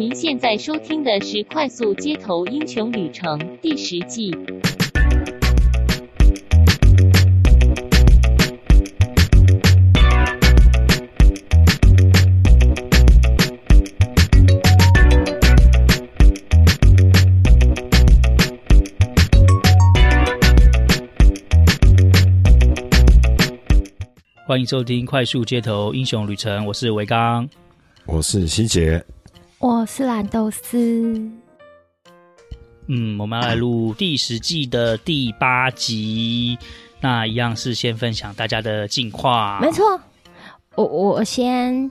您现在收听的是《快速街头英雄旅程》第十季。欢迎收听《快速街头英雄旅程》，我是维刚，我是希杰。我是蓝豆丝。嗯，我们要来录第十季的第八集。那一样是先分享大家的近况。没错，我我先，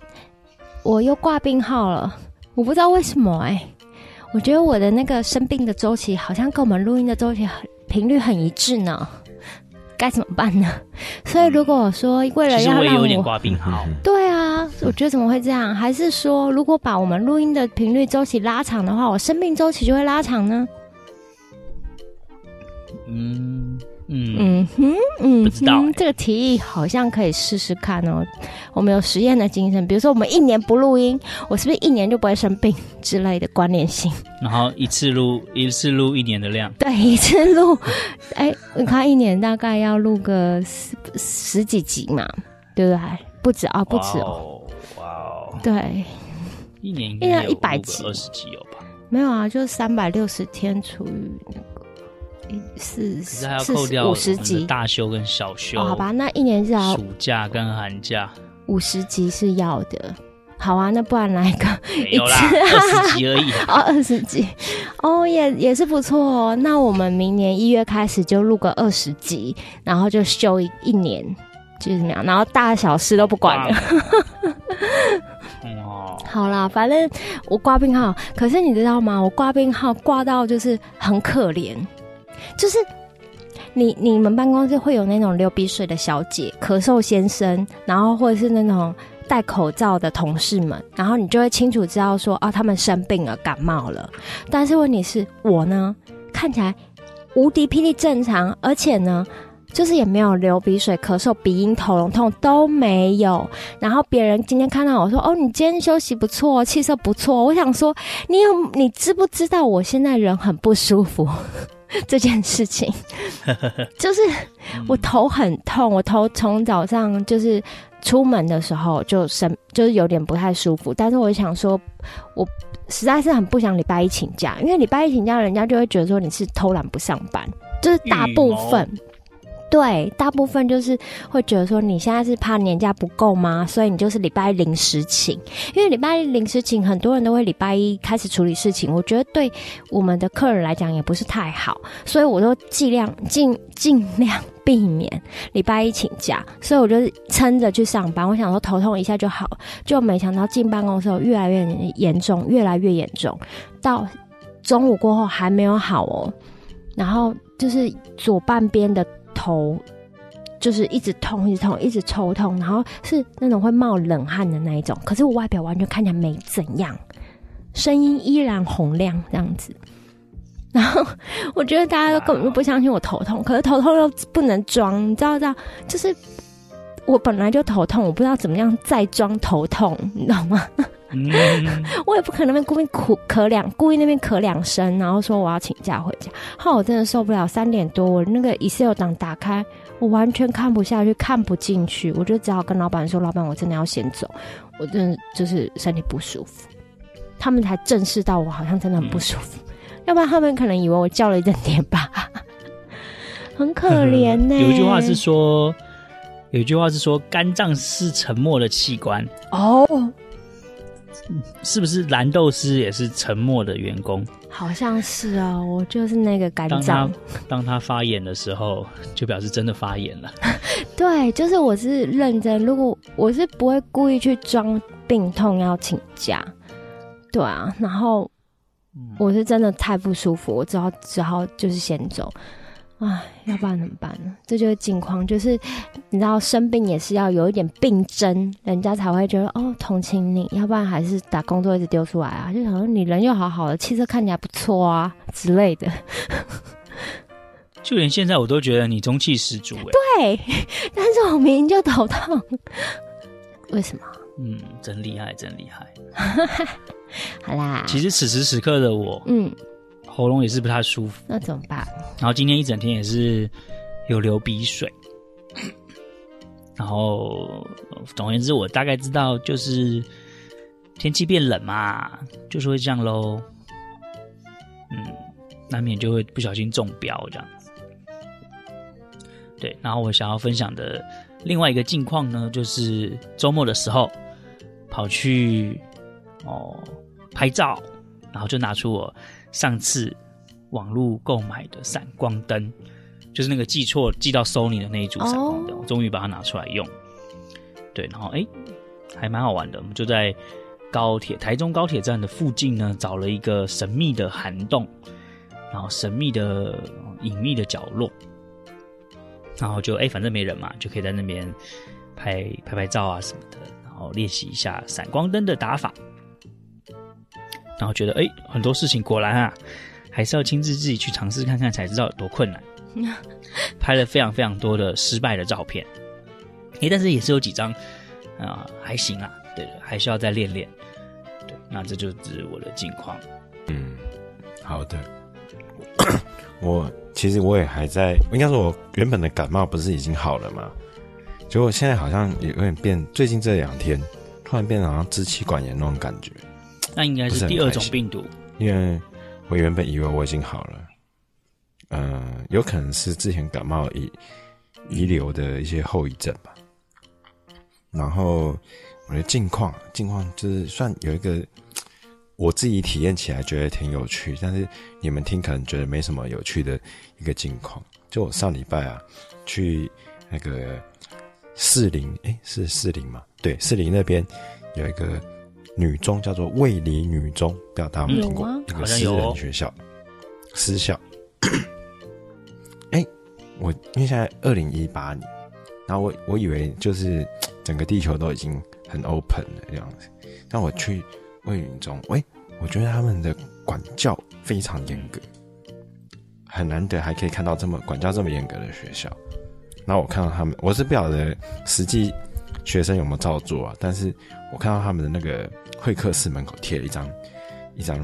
我又挂病号了。我不知道为什么哎、欸，我觉得我的那个生病的周期好像跟我们录音的周期很频率很一致呢。该怎么办呢？所以如果说为了要让我，我有点挂病号，对啊，我觉得怎么会这样？还是说如果把我们录音的频率周期拉长的话，我生病周期就会拉长呢？嗯。嗯嗯哼，嗯，不知道、欸、这个提议好像可以试试看哦。我们有实验的精神，比如说我们一年不录音，我是不是一年就不会生病之类的关联性？然后一次录一次录一年的量，对，一次录，哎，你看一年大概要录个十十几集嘛，对不对？不止啊，不止哦，哇哦，对，一年应该一百集，二十集有吧？没有啊，就三百六十天除以那个。四四还要扣掉五十集大休跟小休，哦，好吧，那一年至少暑假跟寒假五十集是要的。好啊，那不然来个一次二十集而已 哦，二十集哦，也也是不错哦。那我们明年一月开始就录个二十集，然后就休一一年，就是怎么样？然后大小事都不管了。哦，好啦，反正我挂病号，可是你知道吗？我挂病号挂到就是很可怜。就是你你们办公室会有那种流鼻水的小姐、咳嗽先生，然后或者是那种戴口罩的同事们，然后你就会清楚知道说啊，他们生病了，感冒了。但是问题是我呢，看起来无敌霹雳正常，而且呢，就是也没有流鼻水、咳嗽、鼻音、头咙痛都没有。然后别人今天看到我说：“哦，你今天休息不错，气色不错。”我想说，你有你知不知道我现在人很不舒服？这件事情，就是我头很痛，我头从早上就是出门的时候就生，就是有点不太舒服。但是我想说，我实在是很不想礼拜一请假，因为礼拜一请假，人家就会觉得说你是偷懒不上班，就是大部分。对，大部分就是会觉得说，你现在是怕年假不够吗？所以你就是礼拜一临时请，因为礼拜一临时请，很多人都会礼拜一开始处理事情。我觉得对我们的客人来讲也不是太好，所以我都尽量尽尽量避免礼拜一请假。所以我就撑着去上班。我想说头痛一下就好，就没想到进办公室越来越严重，越来越严重，到中午过后还没有好哦。然后就是左半边的。头就是一直痛，一直痛，一直抽痛，然后是那种会冒冷汗的那一种。可是我外表完全看起来没怎样，声音依然洪亮这样子。然后我觉得大家都根本就不相信我头痛，可是头痛又不能装，你知道？知道？就是我本来就头痛，我不知道怎么样再装头痛，你知道吗？嗯、我也不可能故意哭咳两，故意那边咳两声，然后说我要请假回家。后我真的受不了，三点多我那个 Excel 档打开，我完全看不下去，看不进去，我就只好跟老板说：“老板，我真的要先走，我真的就是身体不舒服。”他们才正视到我好像真的很不舒服，嗯、要不然他们可能以为我叫了一整天吧，很可怜呢、欸。有一句话是说，有一句话是说，肝脏是沉默的器官哦。是不是蓝豆丝也是沉默的员工？好像是哦，我就是那个肝脏。当他当他发炎的时候，就表示真的发炎了。对，就是我是认真。如果我是不会故意去装病痛要请假，对啊。然后我是真的太不舒服，我只好只好就是先走。唉，要不然怎么办呢？这就是境况，就是你知道生病也是要有一点病症，人家才会觉得哦同情你，要不然还是把工作一直丢出来啊，就想说你人又好好的，气色看起来不错啊之类的。就连现在我都觉得你中气十足哎。对，但是我明明就头痛，为什么？嗯，真厉害，真厉害。好啦，其实此时此刻的我，嗯，喉咙也是不太舒服。那怎么办？然后今天一整天也是有流鼻水。然后，总而言之，我大概知道，就是天气变冷嘛，就是会这样喽。嗯，难免就会不小心中标这样子。对，然后我想要分享的另外一个近况呢，就是周末的时候跑去哦拍照，然后就拿出我上次网络购买的闪光灯。就是那个寄错寄到 Sony 的那一组闪光灯，我终于把它拿出来用。对，然后哎，还蛮好玩的。我们就在高铁台中高铁站的附近呢，找了一个神秘的涵洞，然后神秘的隐秘的角落，然后就哎，反正没人嘛，就可以在那边拍拍拍照啊什么的，然后练习一下闪光灯的打法。然后觉得哎，很多事情果然啊，还是要亲自自己去尝试看看才知道有多困难。拍了非常非常多的失败的照片，诶，但是也是有几张啊、呃，还行啊，对，还需要再练练。对，那这就是我的近况。嗯，好的。我其实我也还在，应该说我原本的感冒不是已经好了吗？结果现在好像也有点变，最近这两天突然变得好像支气管炎那种感觉。那应该是第二种病毒，因为我原本以为我已经好了。嗯、呃，有可能是之前感冒遗遗留的一些后遗症吧。然后我的近况，近况就是算有一个我自己体验起来觉得挺有趣，但是你们听可能觉得没什么有趣的一个近况。就我上礼拜啊，去那个士林，诶、欸，是士林吗？对，士林那边有一个女中，叫做卫理女中，不知道大家有没有听过？嗯、一个私人学校，私校。哎我因为现在二零一八年，然后我我以为就是整个地球都已经很 open 了这样子，但我去卫理中，喂，我觉得他们的管教非常严格，很难得还可以看到这么管教这么严格的学校。然后我看到他们，我是不晓得实际学生有没有照做啊，但是我看到他们的那个会客室门口贴了一张一张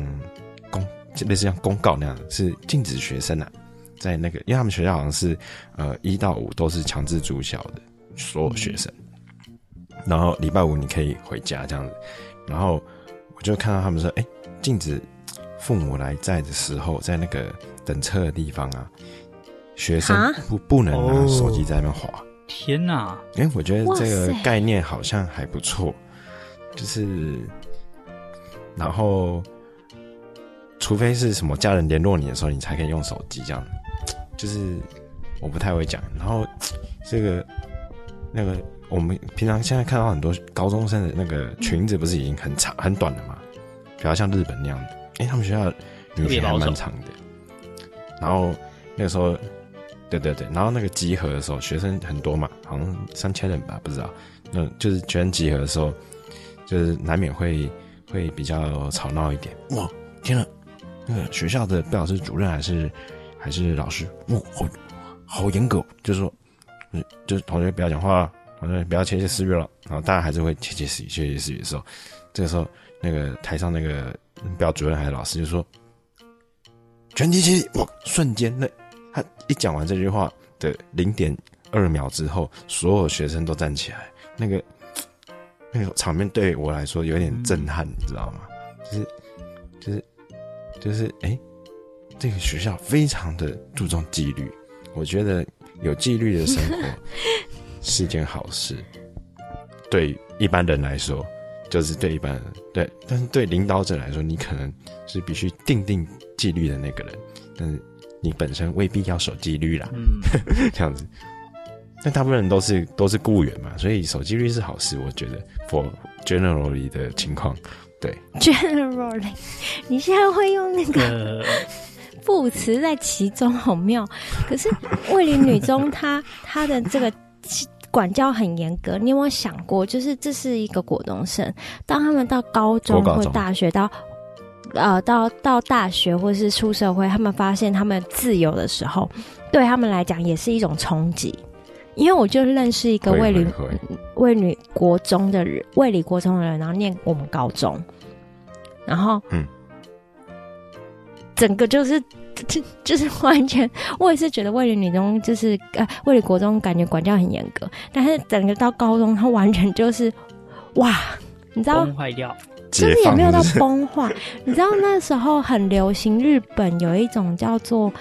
公，类似像公告那样的，是禁止学生啊。在那个，因为他们学校好像是，呃，一到五都是强制住校的所有学生，然后礼拜五你可以回家这样子，然后我就看到他们说，哎，禁止父母来在的时候，在那个等车的地方啊，学生不不能拿手机在那边滑。天哪！哎，我觉得这个概念好像还不错，就是，然后，除非是什么家人联络你的时候，你才可以用手机这样。就是我不太会讲，然后这个那个我们平常现在看到很多高中生的那个裙子不是已经很长很短了吗？比较像日本那样的，哎，他们学校女生还蛮长的。然后那个时候，对对对，然后那个集合的时候，学生很多嘛，好像三千人吧，不知道。那就是学生集合的时候，就是难免会会比较吵闹一点。哇，天呐，那个学校的不知道是主任还是。还是老师，哇，好好严格，就是说，就是同学不要讲话，同学不要窃窃私语了。然后大家还是会窃窃私语、窃窃私语的时候，这个时候，那个台上那个标主任还是老师就说：“全体起立！”哇，瞬间，那他一讲完这句话的零点二秒之后，所有学生都站起来，那个 那个场面对我来说有点震撼，你知道吗？就是就是就是，哎、欸。这个学校非常的注重纪律，我觉得有纪律的生活是一件好事。对一般人来说，就是对一般人对，但是对领导者来说，你可能是必须定定纪律的那个人，但是你本身未必要守纪律啦。嗯，这样子。但大部分人都是都是雇员嘛，所以守纪律是好事，我觉得。For generally 的情况，对。Generally，你现在会用那个？呃 副词在其中好妙，可是卫理女中她她的这个管教很严格。你有没有想过，就是这是一个国中生，当他们到高中或大学，到呃到到大学或是出社会，他们发现他们自由的时候，对他们来讲也是一种冲击。因为我就认识一个卫理卫理国中的人，卫理国中的人，然后念我们高中。然后嗯，整个就是就就是 完全，我也是觉得卫理女中就是呃卫理国中感觉管教很严格，但是整个到高中，他完全就是哇，你知道崩坏掉。就是也没有到崩坏，你知道那时候很流行，日本有一种叫做，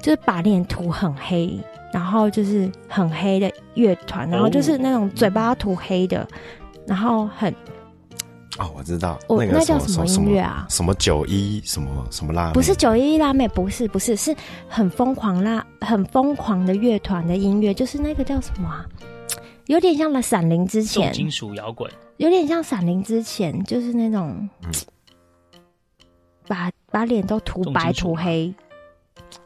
就是把脸涂很黑，然后就是很黑的乐团，然后就是那种嘴巴涂黑的，然后很哦，我知道，我那个那叫什么音乐啊？什么九一什么什么辣？不是九一辣妹，不是不是，是很疯狂辣、很疯狂的乐团的音乐，就是那个叫什么啊？有点像了闪灵之前，金属摇滚，有点像闪灵之前，就是那种，嗯、把把脸都涂白涂黑，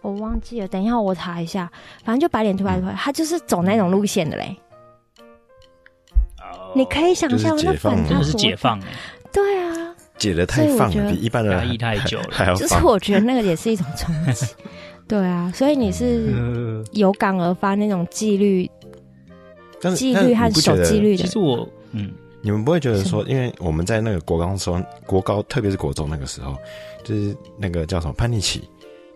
我忘记了，等一下我查一下，反正就把脸涂白涂黑，他就是走那种路线的嘞。哦、你可以想象那粉，真的是解放哎，对啊，解的太放了，比一般人压抑太久了，就是我觉得那个也是一种冲击，对啊，所以你是有感而发那种纪律。纪律和守纪律的，其实我嗯，你们不会觉得说，因为我们在那个国高中、国高，特别是国中那个时候，就是那个叫什么叛逆期，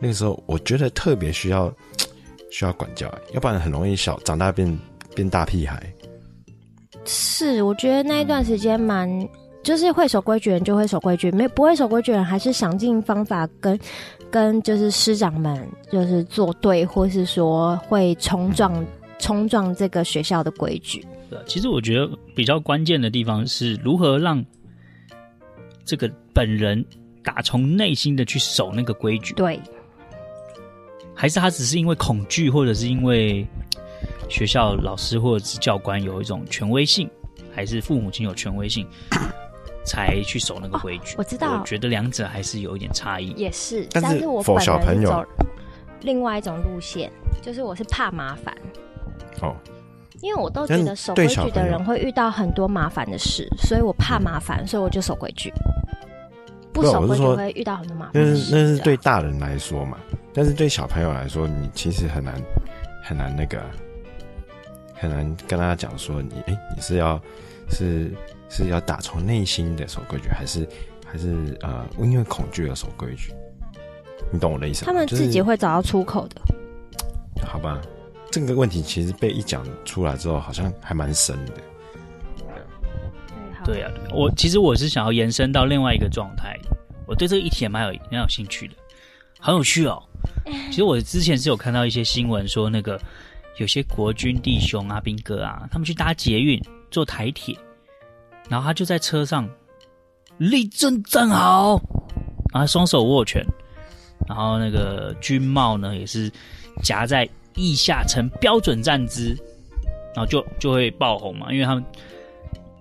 那个时候我觉得特别需要 需要管教，要不然很容易小长大变变大屁孩。是，我觉得那一段时间蛮，就是会守规矩人就会守规矩，没不会守规矩人还是想尽方法跟跟就是师长们就是作对，或是说会冲撞。嗯冲撞这个学校的规矩。对，其实我觉得比较关键的地方是如何让这个本人打从内心的去守那个规矩。对，还是他只是因为恐惧，或者是因为学校老师或者是教官有一种权威性，还是父母亲有权威性，才去守那个规矩？哦，我知道，我觉得两者还是有一点差异。也是，但是，但是我本人走另外一种路线，就是我是怕麻烦。哦，因为我都觉得守规矩的人会遇到很多麻烦的事，所以我怕麻烦，所以我就守规矩。不守规矩会遇到很多麻烦。那是那是对大人来说嘛，但是对小朋友来说，你其实很难很难那个很难跟他讲说你哎、欸，你是要是是要打从内心的守规矩，还是还是呃因为恐惧而守规矩？你懂我的意思吗？他们自己会找到出口的。就是、好吧。这个问题其实被一讲出来之后，好像还蛮深的。对啊，我其实我是想要延伸到另外一个状态。我对这个议题也蛮有蛮有兴趣的，很有趣哦。其实我之前是有看到一些新闻说，那个有些国军弟兄啊、兵哥啊，他们去搭捷运、坐台铁，然后他就在车上立正站好，然后双手握拳，然后那个军帽呢也是夹在。腋下城标准站姿，然后就就会爆红嘛，因为他们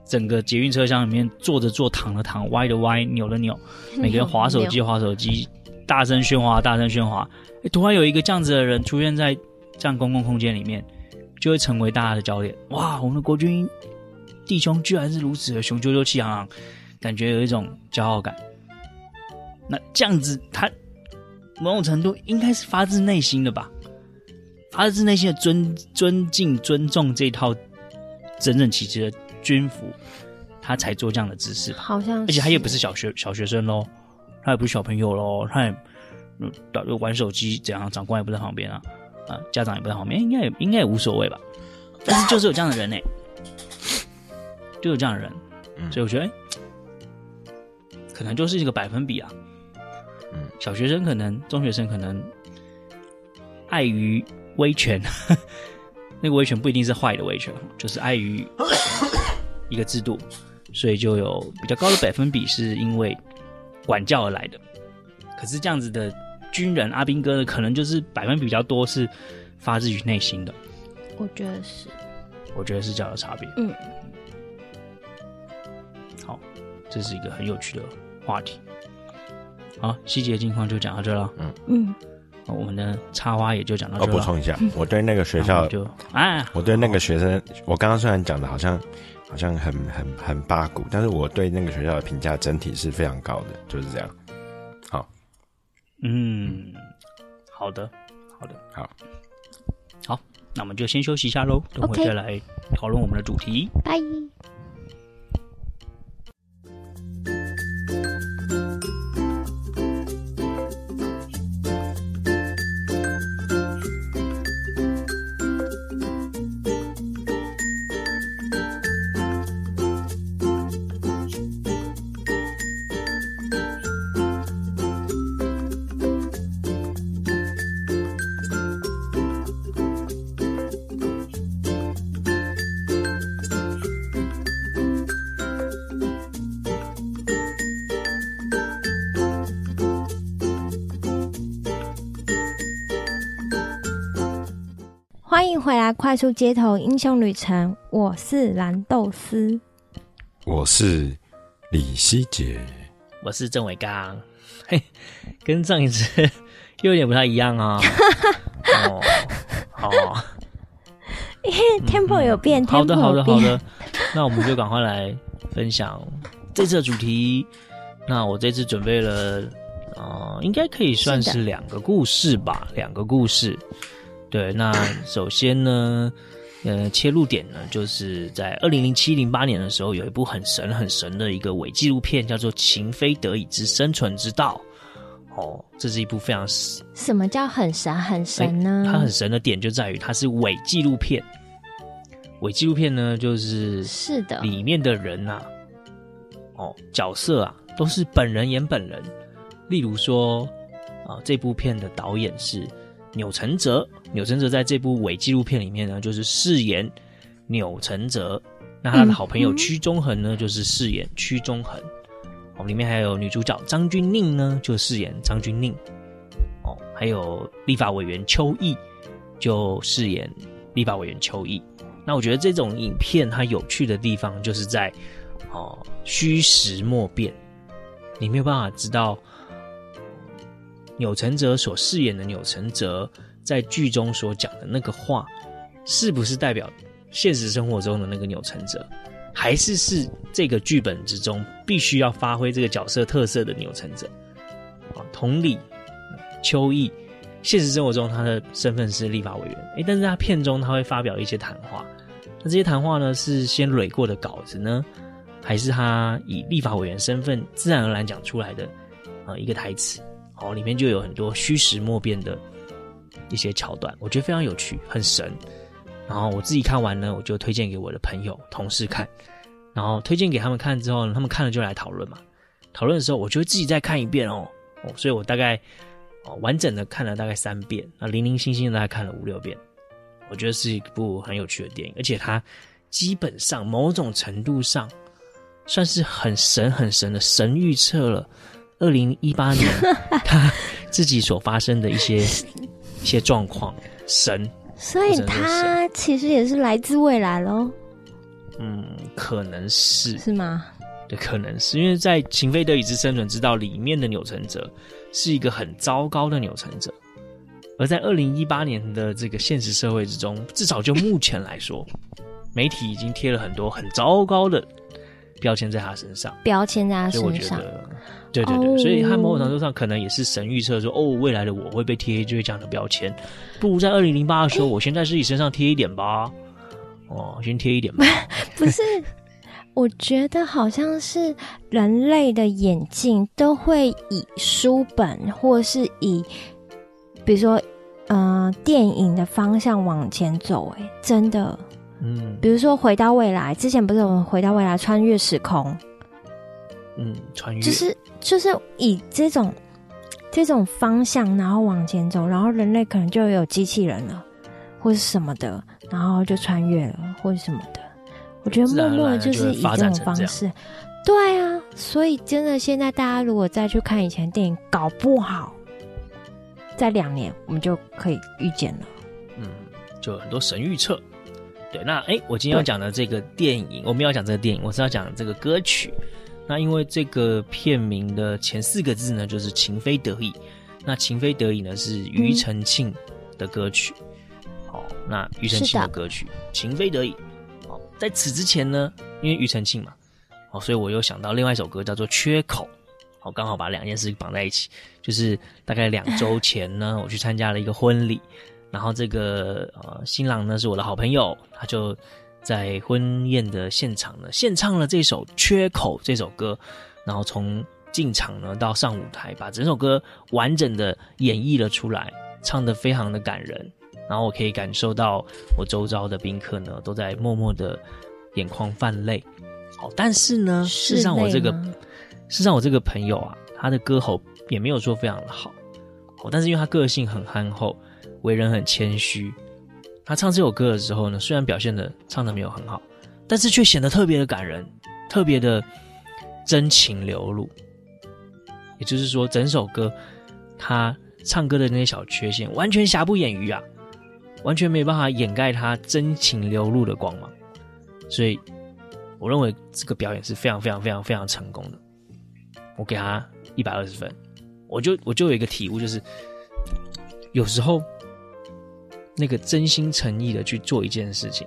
整个捷运车厢里面坐着坐，躺着躺，歪的歪，扭的扭，每个人划手机划手机，大声喧哗，大声喧哗。哎，突然有一个这样子的人出现在这样公共空间里面，就会成为大家的焦点。哇，我们的国军弟兄居然是如此的雄赳赳气昂昂，感觉有一种骄傲感。那这样子，他某种程度应该是发自内心的吧。发自内心的尊尊敬、尊重这套整整齐齐的军服，他才做这样的姿势。好像，而且他也不是小学小学生喽，他也不是小朋友喽，他也嗯，玩手机怎样？长官也不在旁边啊，啊，家长也不在旁边，应该也应该也无所谓吧。但是就是有这样的人呢，就有这样的人，所以我觉得，欸，可能就是一个百分比啊。小学生可能，中学生可能，碍于。威权，那个威权不一定是坏的威权，就是碍于一个制度，所以就有比较高的百分比是因为管教而来的。可是这样子的军人阿兵哥呢，可能就是百分比比较多是发自于内心的。我觉得是，我觉得是这样的差别。嗯，好，这是一个很有趣的话题。好，细节近况就讲到这了。嗯嗯。我们的插花也就讲到这。我补充一下，我对那个学校就啊，我对那个学生，我刚刚虽然讲的好像好像很很很八股，但是我对那个学校的评价整体是非常高的，就是这样。好，嗯，好的，好的，好，好，那我们就先休息一下喽，等会再来讨论我们的主题。拜。迎回来，快速街头英雄旅程。我是蓝豆丝，我是李希杰，我是郑伟刚。嘿，跟上一次又有点不太一样啊、哦。哦，好，因为 tempo 有变。好的，好的，好的。那我们就赶快来分享这次的主题。那我这次准备了，呃，应该可以算是两个故事吧，两个故事。对，那首先呢，呃，切入点呢，就是在二零零七零八年的时候，有一部很神很神的一个伪纪录片，叫做《情非得已之生存之道》。哦，这是一部非常神。什么叫很神很神呢？它很神的点就在于它是伪纪录片。伪纪录片呢，就是是的，里面的人呐、啊，哦，角色啊，都是本人演本人。例如说，啊、呃，这部片的导演是。钮承泽，钮承泽在这部伪纪录片里面呢，就是饰演钮承泽。那他的好朋友屈中恒呢，就是饰演屈中恒。哦，里面还有女主角张钧甯呢，就饰演张钧甯。哦，还有立法委员邱毅，就饰演立法委员邱毅。那我觉得这种影片它有趣的地方，就是在哦虚实莫辨，你没有办法知道。钮承泽所饰演的钮承泽，在剧中所讲的那个话，是不是代表现实生活中的那个钮承泽，还是是这个剧本之中必须要发挥这个角色特色的钮承泽？啊，同理，邱毅，现实生活中他的身份是立法委员，诶，但是他片中他会发表一些谈话，那这些谈话呢，是先垒过的稿子呢，还是他以立法委员身份自然而然讲出来的啊一个台词？哦，里面就有很多虚实莫辨的一些桥段，我觉得非常有趣，很神。然后我自己看完呢，我就推荐给我的朋友、同事看。然后推荐给他们看之后呢，他们看了就来讨论嘛。讨论的时候，我就自己再看一遍哦。哦，所以我大概哦完整的看了大概三遍，那零零星星的大概看了五六遍。我觉得是一部很有趣的电影，而且它基本上某种程度上算是很神很神的神预测了。二零一八年，他自己所发生的一些 一些状况，神，所以他其实也是来自未来喽。嗯，可能是是吗？对，可能是因为在《情非得已之生存之道》里面的钮承泽是一个很糟糕的钮承泽，而在二零一八年的这个现实社会之中，至少就目前来说，媒体已经贴了很多很糟糕的标签在他身上，标签在他身上，所以我觉得。对对对，oh. 所以他某种程度上可能也是神预测说，哦，未来的我会被贴这样的标签，不如在二零零八的时候，我先在自己身上贴一点吧。哦，先贴一点吧。不是，我觉得好像是人类的眼镜都会以书本或是以，比如说，呃，电影的方向往前走。哎，真的，嗯，比如说回到未来，之前不是我们回到未来穿越时空。嗯，穿越就是就是以这种这种方向，然后往前走，然后人类可能就有机器人了，或是什么的，然后就穿越了，或者什么的。我觉得默默的就是以这种方式，对啊。所以真的，现在大家如果再去看以前电影，搞不好在两年我们就可以预见了。嗯，就很多神预测。对，那哎，我今天要讲的这个电影，我们要讲这个电影，我是要讲这个歌曲。那因为这个片名的前四个字呢，就是“情非得已”。那“情非得已”呢，是庾澄庆的歌曲。好、嗯哦，那庾澄庆的歌曲“情非得已”。好，在此之前呢，因为庾澄庆嘛，哦，所以我又想到另外一首歌叫做《缺口》。好，刚好把两件事绑在一起。就是大概两周前呢，我去参加了一个婚礼，然后这个呃新郎呢是我的好朋友，他就。在婚宴的现场呢，献唱了这首《缺口》这首歌，然后从进场呢到上舞台，把整首歌完整的演绎了出来，唱得非常的感人。然后我可以感受到我周遭的宾客呢都在默默的眼眶泛泪。好，但是呢，事实上我这个事实上我这个朋友啊，他的歌喉也没有说非常的好，好，但是因为他个性很憨厚，为人很谦虚。他唱这首歌的时候呢，虽然表现的唱的没有很好，但是却显得特别的感人，特别的真情流露。也就是说，整首歌他唱歌的那些小缺陷完全瑕不掩瑜啊，完全没有办法掩盖他真情流露的光芒。所以，我认为这个表演是非常非常非常非常成功的。我给他一百二十分。我就我就有一个体悟，就是有时候那个真心诚意的去做一件事情，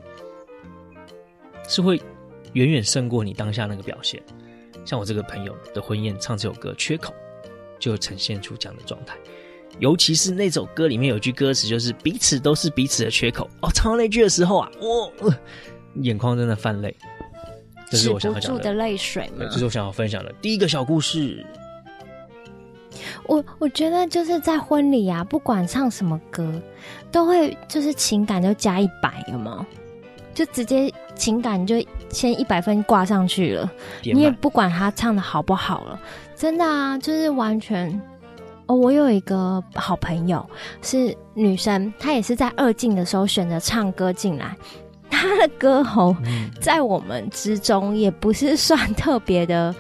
是会远远胜过你当下那个表现。像我这个朋友的婚宴唱这首歌《缺口》，就呈现出这样的状态。尤其是那首歌里面有句歌词，就是“彼此都是彼此的缺口”。哦，唱到那句的时候啊，我、呃、眼眶真的泛泪。这是我想要讲的泪水吗？这是我想要分享的第一个小故事。我我觉得就是在婚礼啊，不管唱什么歌，都会就是情感就加一百，有没有？就直接情感就先一百分挂上去了，你也不管他唱的好不好了，真的啊，就是完全。哦，我有一个好朋友是女生，她也是在二进的时候选择唱歌进来，她的歌喉在我们之中也不是算特别的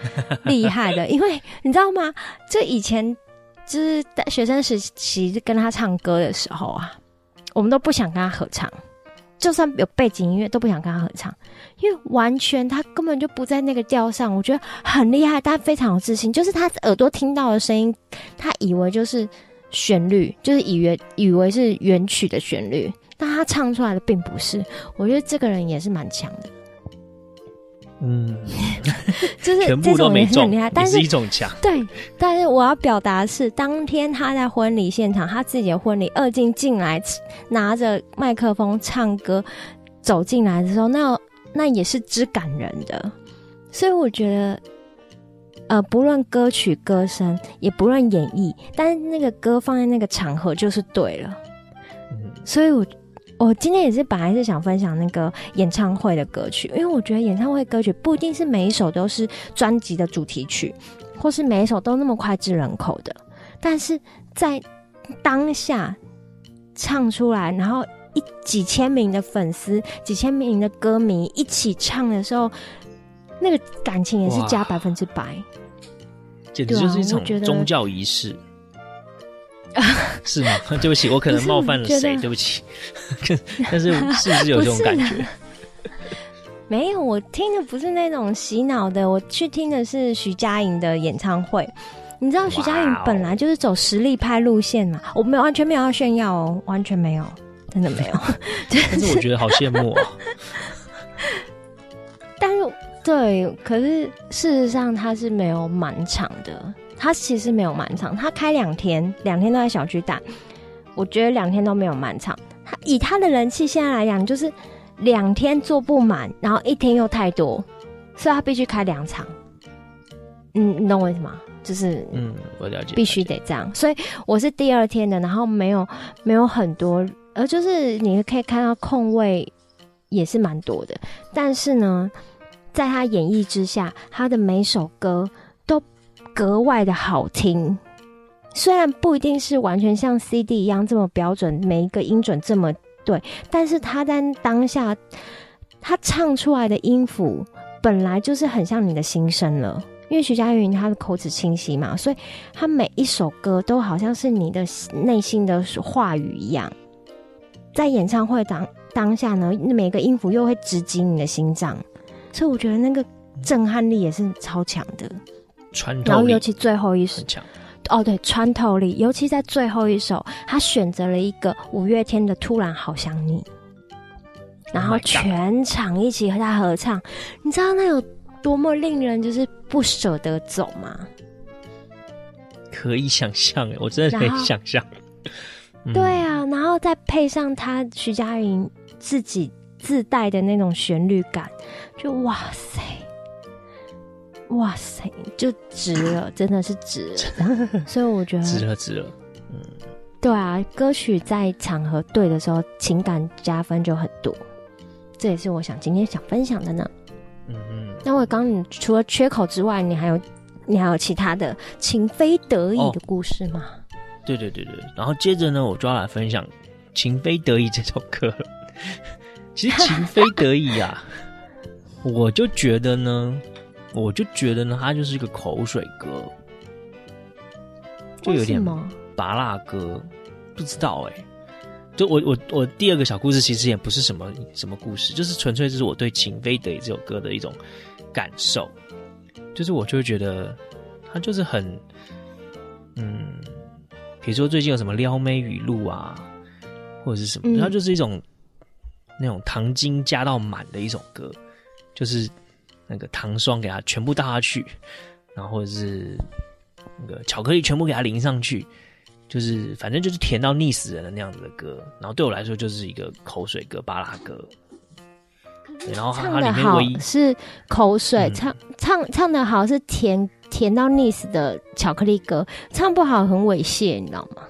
厉害的，因为你知道吗？这以前。就是在学生时期跟他唱歌的时候啊，我们都不想跟他合唱，就算有背景音乐都不想跟他合唱，因为完全他根本就不在那个调上。我觉得很厉害，他非常有自信，就是他耳朵听到的声音，他以为就是旋律，就是以为以为是原曲的旋律，但他唱出来的并不是。我觉得这个人也是蛮强的。嗯，就是全部都没中，这种也很厉害，但是一种强。对，但是我要表达的是，当天他在婚礼现场，他自己的婚礼二进进来，拿着麦克风唱歌走进来的时候，那那也是之感人的。所以我觉得，呃，不论歌曲歌声，也不论演绎，但是那个歌放在那个场合就是对了。嗯，所以我。我今天也是本来是想分享那个演唱会的歌曲，因为我觉得演唱会歌曲不一定是每一首都是专辑的主题曲，或是每一首都那么脍炙人口的。但是在当下唱出来，然后一几千名的粉丝、几千名的歌迷一起唱的时候，那个感情也是加百分之百，简直就是一场宗教仪式。是吗？对不起，我可能冒犯了谁？对不起，但是是不是有这种感觉？没有，我听的不是那种洗脑的，我去听的是徐佳莹的演唱会。你知道徐佳莹本来就是走实力派路线嘛？我没有完全没有要炫耀哦，完全没有，真的没有。但是我觉得好羡慕哦。但是对，可是事实上他是没有满场的。他其实没有满场，他开两天，两天都在小巨蛋，我觉得两天都没有满场。他以他的人气现在来讲，就是两天坐不满，然后一天又太多，所以他必须开两场。嗯，你懂我意思吗？就是嗯，我了解，必须得这样。所以我是第二天的，然后没有没有很多，呃，就是你可以看到空位也是蛮多的，但是呢，在他演绎之下，他的每首歌。格外的好听，虽然不一定是完全像 CD 一样这么标准，每一个音准这么对，但是他在当下，他唱出来的音符本来就是很像你的心声了。因为徐佳莹她的口齿清晰嘛，所以他每一首歌都好像是你的内心的话语一样。在演唱会当当下呢，每个音符又会直击你的心脏，所以我觉得那个震撼力也是超强的。然后尤其最后一首，哦对，穿透力，尤其在最后一首，他选择了一个五月天的《突然好想你》，然后全场一起和他合唱，oh、你知道那有多么令人就是不舍得走吗？可以想象诶，我真的可以想象。对啊，然后再配上他徐佳莹自己自带的那种旋律感，就哇塞！哇塞，就值了，真的是值了。所以我觉得值了，值了。嗯，对啊，歌曲在场合对的时候，情感加分就很多。这也是我想今天想分享的呢。嗯嗯。那我刚你除了缺口之外，你还有你还有其他的情非得已的故事吗？哦，对对对对。然后接着呢，我就要来分享《情非得已》这首歌了。其实《情非得已》啊，我就觉得呢。我就觉得呢，它就是一个口水歌，就有点拔辣歌，不知道哎、欸，就我我我第二个小故事其实也不是什么什么故事，就是纯粹就是我对《情非得已》这首歌的一种感受，就是我就会觉得它就是很，嗯，比如说最近有什么撩妹语录啊，或者是什么，它就是一种那种糖精加到满的一首歌，就是那个糖霜给它全部倒下去，然后或者是那个巧克力全部给它淋上去。就是反正就是甜到腻死人的那样子的歌，然后对我来说就是一个口水歌、巴拉歌。然后唱的好是口水，嗯、唱唱唱的好是甜甜到腻死的巧克力歌，唱不好很猥亵，你知道吗？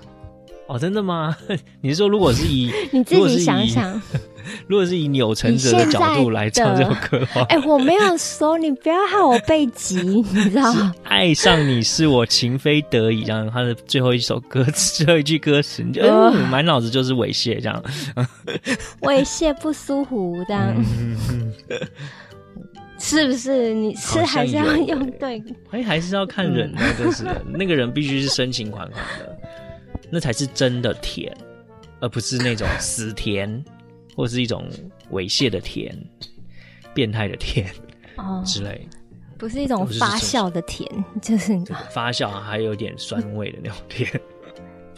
哦，真的吗？你是说如果是以 你自己想想。如果是以钮承泽的角度来唱这首歌的话，哎、欸，我没有说你不要害我背急，你知道吗？爱上你是我情非得已，这样他的最后一首歌词，最后一句歌词，你就 嗯，满脑子就是猥亵，这样猥亵不舒服，这样、嗯、是不是？你是还是要用对？哎，还是要看人的，就是那个人必须是深情款款的，那才是真的甜，而不是那种死甜。或是一种猥亵的甜，变态的甜哦之类，不是一种发酵的甜，就是发酵还有点酸味的那种甜，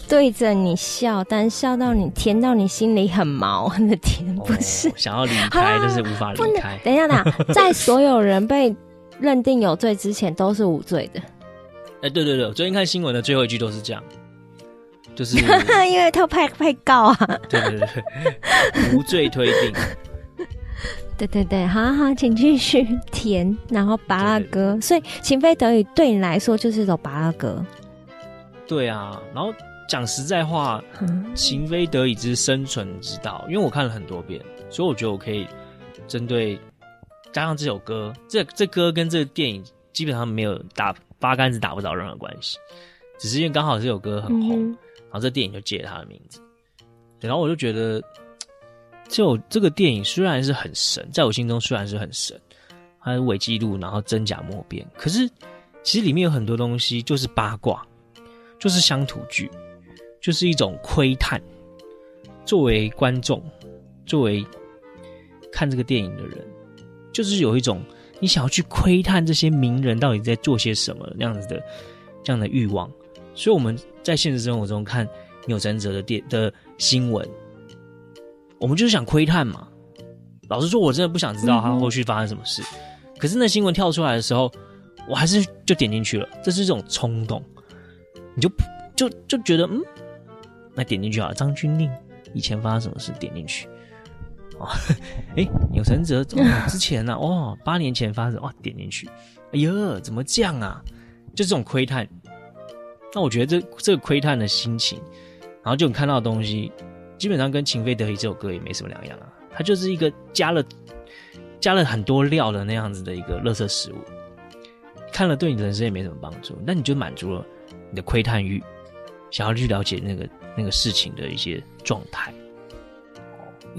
对着你笑，但笑到你甜到你心里很毛的甜，不是、哦、想要离开，但是无法离开。等一下，等一下，在所有人被认定有罪之前，都是无罪的。哎、欸，对对对，我最近看新闻的最后一句都是这样。就是 因为他怕被告啊，对对对，无罪推定。对对对，好好，请继续填，然后芭乐歌，所以情非得已对你来说就是一首巴拉歌。对啊，然后讲实在话，嗯、情非得已之生存之道，因为我看了很多遍，所以我觉得我可以针对加上这首歌，这这歌跟这个电影基本上没有打八竿子打不着任何关系，只是因为刚好这首歌很红。然后这电影就借了他的名字，然后我就觉得，就这个电影虽然是很神，在我心中虽然是很神，它是伪纪录，然后真假莫辨，可是其实里面有很多东西就是八卦，就是乡土剧，就是一种窥探。作为观众，作为看这个电影的人，就是有一种你想要去窥探这些名人到底在做些什么那样子的这样的欲望。所以我们在现实生活中看钮承泽的电的新闻，我们就是想窥探嘛。老实说，我真的不想知道他后续发生什么事。嗯、可是那新闻跳出来的时候，我还是就点进去了。这是一种冲动，你就就就觉得嗯，那点进去好了。张钧甯以前发生什么事？点进去。哦，哎，钮承泽怎么之前呢、啊？哦，八年前发生哇，点进去。哎呀，怎么这样啊？就这种窥探。那我觉得这这个窥探的心情，然后就你看到的东西，基本上跟《情非得已》这首歌也没什么两样啊。它就是一个加了加了很多料的那样子的一个垃圾食物，看了对你人生也没什么帮助。那你就满足了你的窥探欲，想要去了解那个那个事情的一些状态。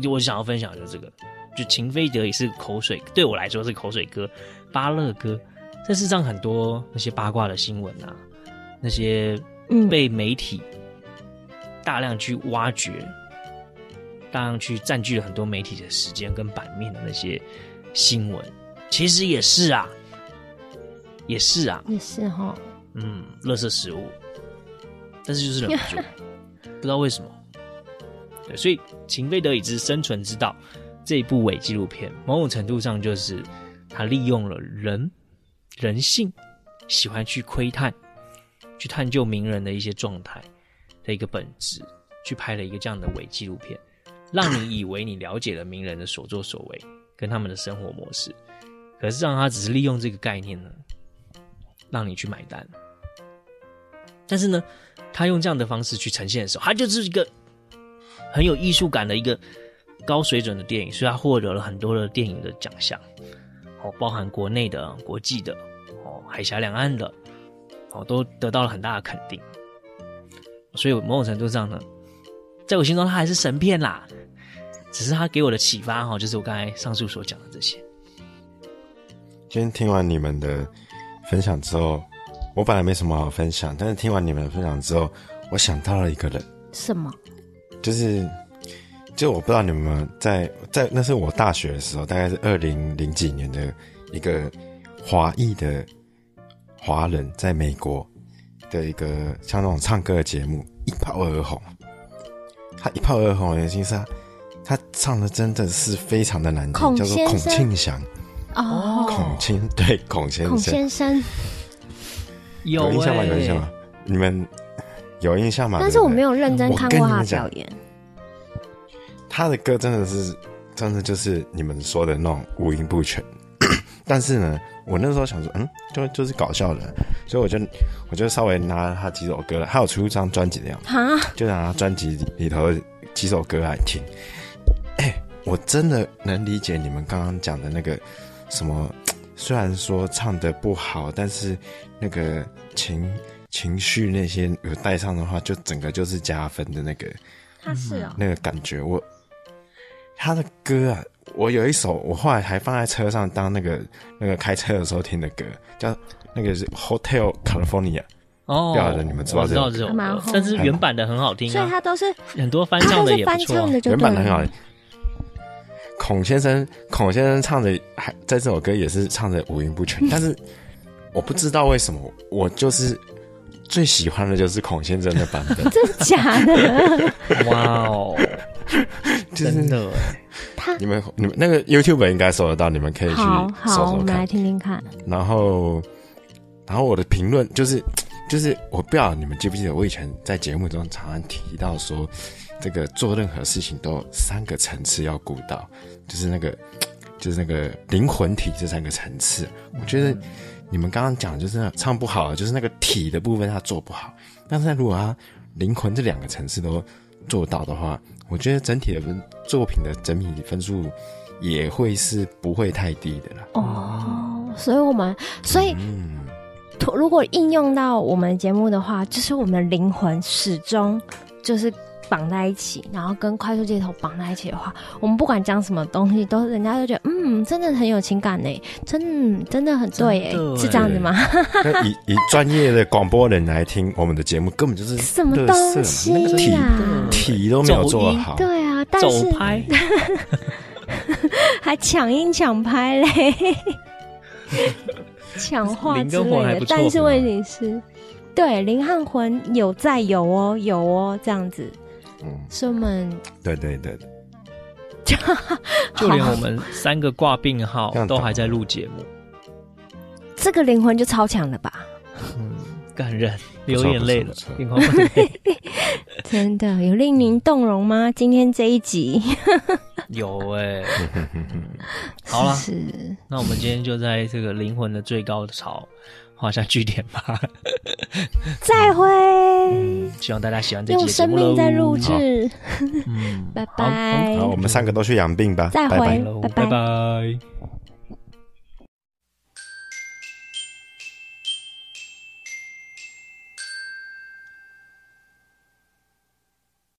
就我想要分享的就是这个，就《情非得已》是口水，对我来说是口水歌、芭乐歌。在世上很多那些八卦的新闻啊。那些被媒体大量去挖掘、嗯、大量去占据了很多媒体的时间跟版面的那些新闻，其实也是啊，也是啊，也是哈，嗯，垃圾食物，但是就是忍不住，不知道为什么。对，所以《情非得已之生存之道》这一部伪纪录片，某种程度上就是他利用了人人性，喜欢去窥探。去探究名人的一些状态的一个本质，去拍了一个这样的伪纪录片，让你以为你了解了名人的所作所为跟他们的生活模式，可是让他只是利用这个概念呢，让你去买单。但是呢，他用这样的方式去呈现的时候，他就是一个很有艺术感的一个高水准的电影，所以他获得了很多的电影的奖项，哦，包含国内的、国际的，哦，海峡两岸的。哦，都得到了很大的肯定，所以某种程度上呢，在我心中，他还是神片啦。只是他给我的启发哈，就是我刚才上述所讲的这些。今天听完你们的分享之后，我本来没什么好分享，但是听完你们的分享之后，我想到了一个人。什么？就是就我不知道你们在在那是我大学的时候，大概是二零零几年的一个华裔的华人，在美国的一个像那种唱歌的节目一炮而红。他一炮而红的原因是他他唱的真的是非常的难听，叫做孔庆祥哦，孔庆对孔先生，孔先生有，有印象吗？有印象吗？你们有印象吗？但是我没有认真看过他的表演。他的歌真的是，真的就是你们说的那种五音不全。但是呢，我那时候想说，嗯，就就是搞笑的，所以我就我就稍微拿他几首歌了，他有出一张专辑的样子，哈，就拿他专辑里头几首歌来听。哎、欸，我真的能理解你们刚刚讲的那个什么，虽然说唱的不好，但是那个情情绪那些有带上的话，就整个就是加分的那个。他是哦，那个感觉我。他的歌啊，我有一首，我后来还放在车上当那个那个开车的时候听的歌，叫那个是 Hotel California。哦，不晓得你们知道这首歌，但是原版的很好听啊。所以它都是很多翻唱的也不错，原版的很好听。孔先生，孔先生唱的还在这首歌也是唱的五音不全，但是我不知道为什么，我就是最喜欢的就是孔先生的版本。真的假的？哇哦！真的，他你们你们那个 YouTube 应该搜得到，你们可以去搜搜看。好，好，我们来听听看。然后，然后我的评论就是就是，我不知道你们记不记得，我以前在节目中常常提到说，这个做任何事情都有三个层次要顾到，就是那个就是那个灵魂体这三个层次。我觉得你们刚刚讲的就是唱不好，就是那个体的部分他做不好，但是如果他灵魂这两个层次都做到的话。我觉得整体的分作品的整体分数也会是不会太低的啦。哦，所以我们所以，嗯如果应用到我们节目的话，就是我们的灵魂始终就是绑在一起，然后跟快速街头绑在一起的话，我们不管讲什么东西，都人家都觉得嗯，真的很有情感呢，真真的很对，哎，是这样子吗？以以专业的广播人来听我们的节目，根本就是什么东西啊？那个体体都没有做好，对啊，但是拍。还抢音抢拍嘞，抢话之类的，但是问题是，对，林汉魂有在有哦，有哦，这样子。所以我们对对对，就连我们三个挂病号都还在录节目，这个灵魂就超强了吧？嗯，感人，流眼泪了，真的有令您动容吗？今天这一集？有哎，好了，是，那我们今天就在这个灵魂的最高潮。画下句点吧，再会、嗯。希望大家喜欢这期。用生命在录制，嗯，拜拜。好，我们三个都去养病吧。再会，拜拜。拜拜。